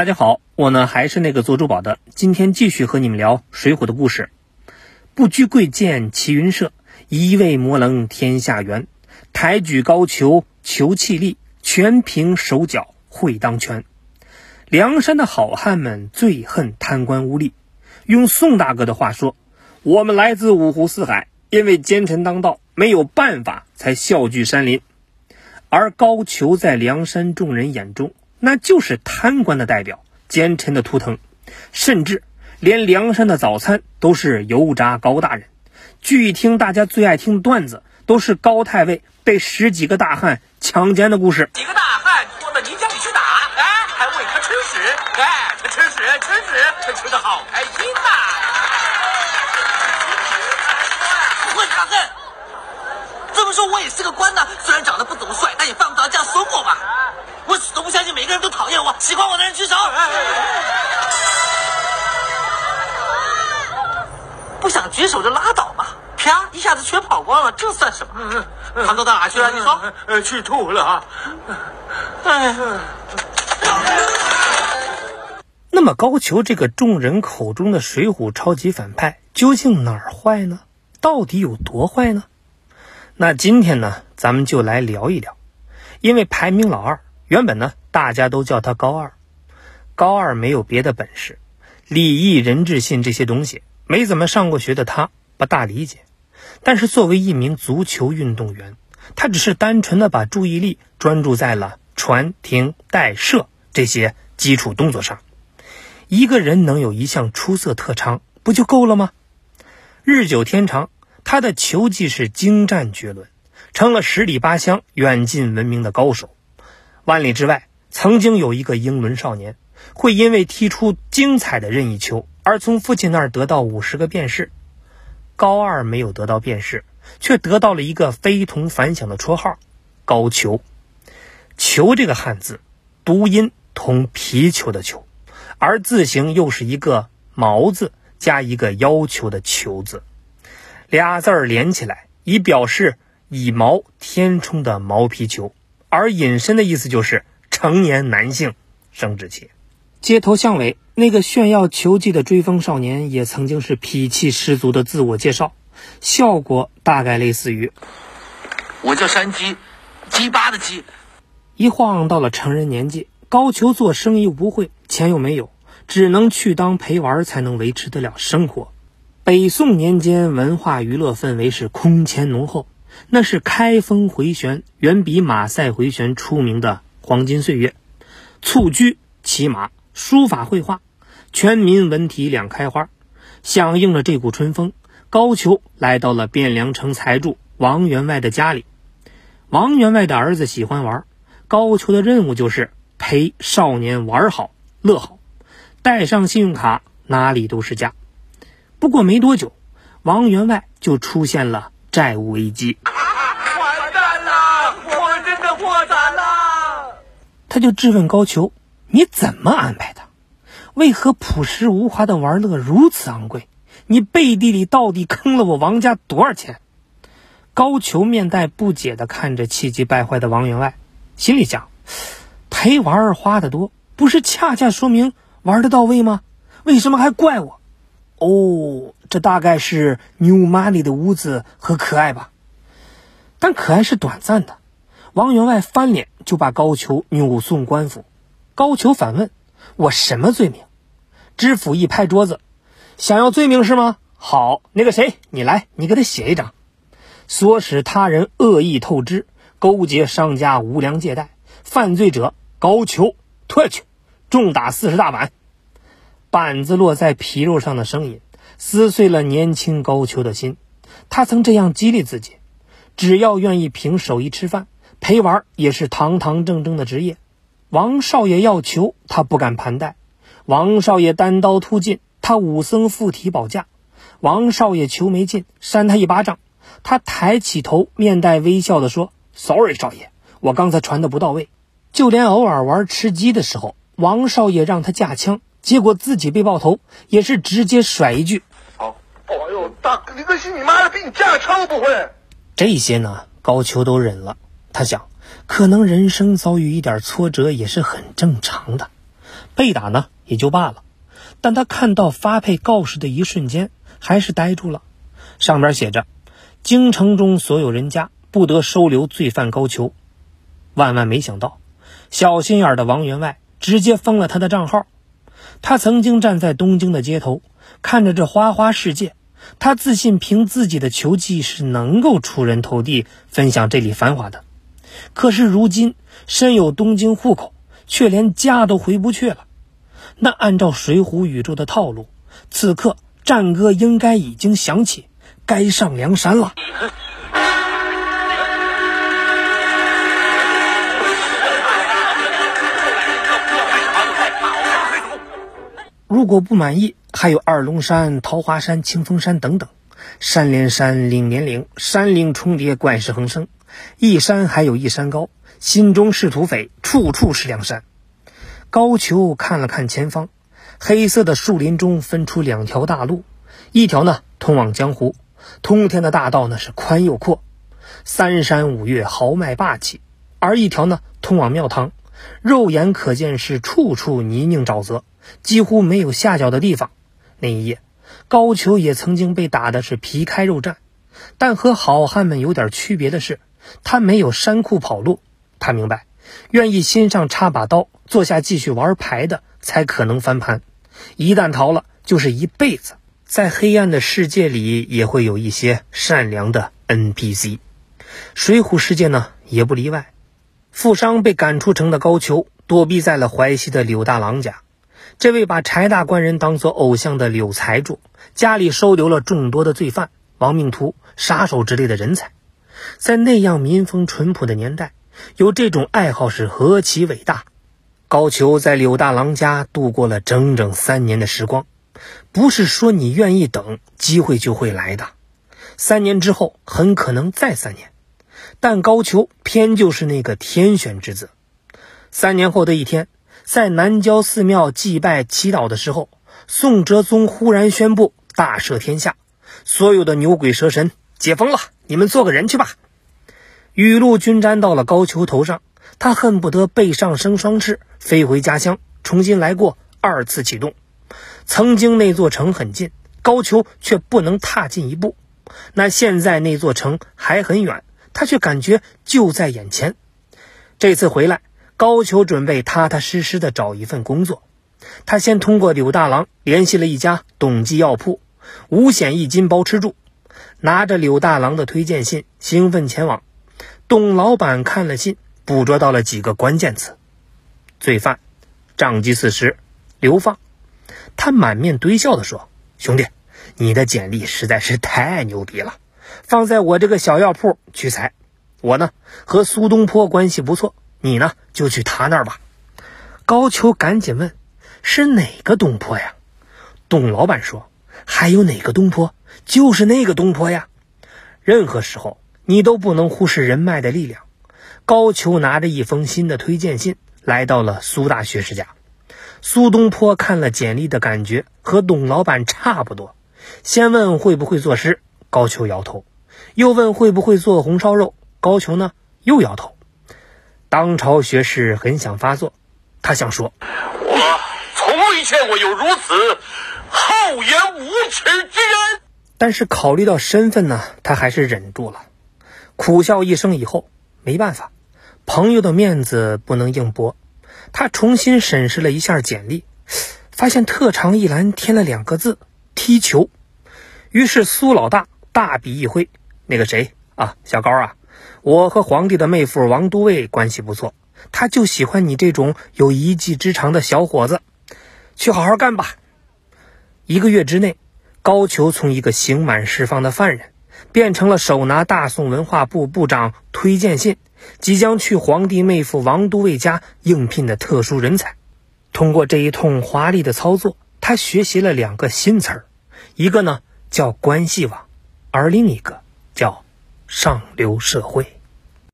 大家好，我呢还是那个做珠宝的，今天继续和你们聊《水浒》的故事。不拘贵贱齐云社，一味魔棱天下圆。抬举高俅求气力，全凭手脚会当权。梁山的好汉们最恨贪官污吏。用宋大哥的话说，我们来自五湖四海，因为奸臣当道，没有办法才笑聚山林。而高俅在梁山众人眼中。那就是贪官的代表，奸臣的图腾，甚至连梁山的早餐都是油炸高大人。据听，大家最爱听的段子都是高太尉被十几个大汉强奸的故事。几个大汉拖到泥浆里去打，哎，还喂他吃屎，哎，他吃屎吃屎，他吃的好开心呐！说我也是个官呢，虽然长得不怎么帅，但也犯不着这样损我吧。我死都不相信每个人都讨厌我，喜欢我的人举手。不想举手就拉倒吧，啪一下子全跑光了，这算什么？唐都到哪去了？你说？呃，去吐了啊！哎，那么高俅这个众人口中的水浒超级反派，究竟哪儿坏呢？到底有多坏呢？那今天呢，咱们就来聊一聊，因为排名老二。原本呢，大家都叫他高二。高二没有别的本事，礼义人智信这些东西没怎么上过学的他不大理解。但是作为一名足球运动员，他只是单纯的把注意力专注在了传、停、带、射这些基础动作上。一个人能有一项出色特长，不就够了吗？日久天长，他的球技是精湛绝伦，成了十里八乡远近闻名的高手。万里之外，曾经有一个英伦少年，会因为踢出精彩的任意球而从父亲那儿得到五十个便士。高二没有得到便士，却得到了一个非同凡响的绰号——高俅。球这个汉字，读音同皮球的球，而字形又是一个毛字加一个要求的求字，俩字儿连起来，以表示以毛填充的毛皮球。而引申的意思就是成年男性生殖器。街头巷尾那个炫耀球技的追风少年，也曾经是痞气十足的自我介绍，效果大概类似于：“我叫山鸡，鸡巴的鸡。”一晃到了成人年纪，高俅做生意不会，钱又没有，只能去当陪玩才能维持得了生活。北宋年间，文化娱乐氛围是空前浓厚。那是开封回旋远比马赛回旋出名的黄金岁月，蹴鞠、骑马、书法、绘画，全民文体两开花。响应了这股春风，高俅来到了汴梁城财主王员外的家里。王员外的儿子喜欢玩，高俅的任务就是陪少年玩好、乐好，带上信用卡哪里都是家。不过没多久，王员外就出现了。债务危机，完蛋了！我真的破产了。他就质问高俅：“你怎么安排的？为何朴实无华的玩乐如此昂贵？你背地里到底坑了我王家多少钱？”高俅面带不解的看着气急败坏的王员外，心里想：陪玩花的多，不是恰恰说明玩的到位吗？为什么还怪我？哦。这大概是 new money 的屋子和可爱吧，但可爱是短暂的。王员外翻脸就把高俅扭送官府。高俅反问：“我什么罪名？”知府一拍桌子：“想要罪名是吗？好，那个谁，你来，你给他写一张，唆使他人恶意透支，勾结商家无良借贷，犯罪者高俅退去，重打四十大板。”板子落在皮肉上的声音。撕碎了年轻高俅的心，他曾这样激励自己：只要愿意凭手艺吃饭，陪玩也是堂堂正正的职业。王少爷要求他不敢盘带，王少爷单刀突进，他武僧附体保驾。王少爷求没劲，扇他一巴掌，他抬起头，面带微笑地说：“Sorry，少爷，我刚才传的不到位。”就连偶尔玩吃鸡的时候，王少爷让他架枪，结果自己被爆头，也是直接甩一句。哎呦，大哥，你个信你妈的，比你架枪都不会。这些呢，高俅都忍了。他想，可能人生遭遇一点挫折也是很正常的。被打呢也就罢了，但他看到发配告示的一瞬间，还是呆住了。上边写着：“京城中所有人家不得收留罪犯高俅。”万万没想到，小心眼的王员外直接封了他的账号。他曾经站在东京的街头，看着这花花世界，他自信凭自己的球技是能够出人头地，分享这里繁华的。可是如今身有东京户口，却连家都回不去了。那按照水浒宇宙的套路，此刻战歌应该已经响起，该上梁山了。如果不满意，还有二龙山、桃花山、清风山等等，山连山，岭连岭，山岭重叠，怪石横生。一山还有一山高，心中是土匪，处处是梁山。高俅看了看前方，黑色的树林中分出两条大路，一条呢通往江湖，通天的大道呢是宽又阔，三山五岳豪迈霸气；而一条呢通往庙堂，肉眼可见是处处泥泞沼泽。几乎没有下脚的地方。那一夜，高俅也曾经被打的是皮开肉绽，但和好汉们有点区别的是，他没有山裤跑路。他明白，愿意心上插把刀，坐下继续玩牌的，才可能翻盘。一旦逃了，就是一辈子。在黑暗的世界里，也会有一些善良的 NPC。水浒世界呢，也不例外。富商被赶出城的高俅，躲避在了淮西的柳大郎家。这位把柴大官人当作偶像的柳财主，家里收留了众多的罪犯、亡命徒、杀手之类的人才。在那样民风淳朴的年代，有这种爱好是何其伟大！高俅在柳大郎家度过了整整三年的时光，不是说你愿意等，机会就会来的。三年之后，很可能再三年，但高俅偏就是那个天选之子。三年后的一天。在南郊寺庙祭拜祈祷的时候，宋哲宗忽然宣布大赦天下，所有的牛鬼蛇神解封了，你们做个人去吧。雨露均沾到了高俅头上，他恨不得背上生双翅，飞回家乡，重新来过，二次启动。曾经那座城很近，高俅却不能踏进一步。那现在那座城还很远，他却感觉就在眼前。这次回来。高俅准备踏踏实实的找一份工作，他先通过柳大郎联系了一家董记药铺，五险一金包吃住，拿着柳大郎的推荐信，兴奋前往。董老板看了信，捕捉到了几个关键词：罪犯、账基四十、流放。他满面堆笑地说：“兄弟，你的简历实在是太牛逼了，放在我这个小药铺取材。我呢，和苏东坡关系不错。”你呢，就去他那儿吧。高俅赶紧问：“是哪个东坡呀？”董老板说：“还有哪个东坡？就是那个东坡呀。”任何时候，你都不能忽视人脉的力量。高俅拿着一封新的推荐信，来到了苏大学士家。苏东坡看了简历的感觉和董老板差不多，先问会不会作诗，高俅摇头；又问会不会做红烧肉，高俅呢又摇头。当朝学士很想发作，他想说：“我从未见过有如此厚颜无耻之人。”但是考虑到身份呢，他还是忍住了，苦笑一声。以后没办法，朋友的面子不能硬驳。他重新审视了一下简历，发现特长一栏添了两个字“踢球”。于是苏老大大笔一挥：“那个谁啊，小高啊。”我和皇帝的妹夫王都尉关系不错，他就喜欢你这种有一技之长的小伙子，去好好干吧。一个月之内，高俅从一个刑满释放的犯人，变成了手拿大宋文化部部长推荐信，即将去皇帝妹夫王都尉家应聘的特殊人才。通过这一通华丽的操作，他学习了两个新词儿，一个呢叫关系网，而另一个叫。上流社会。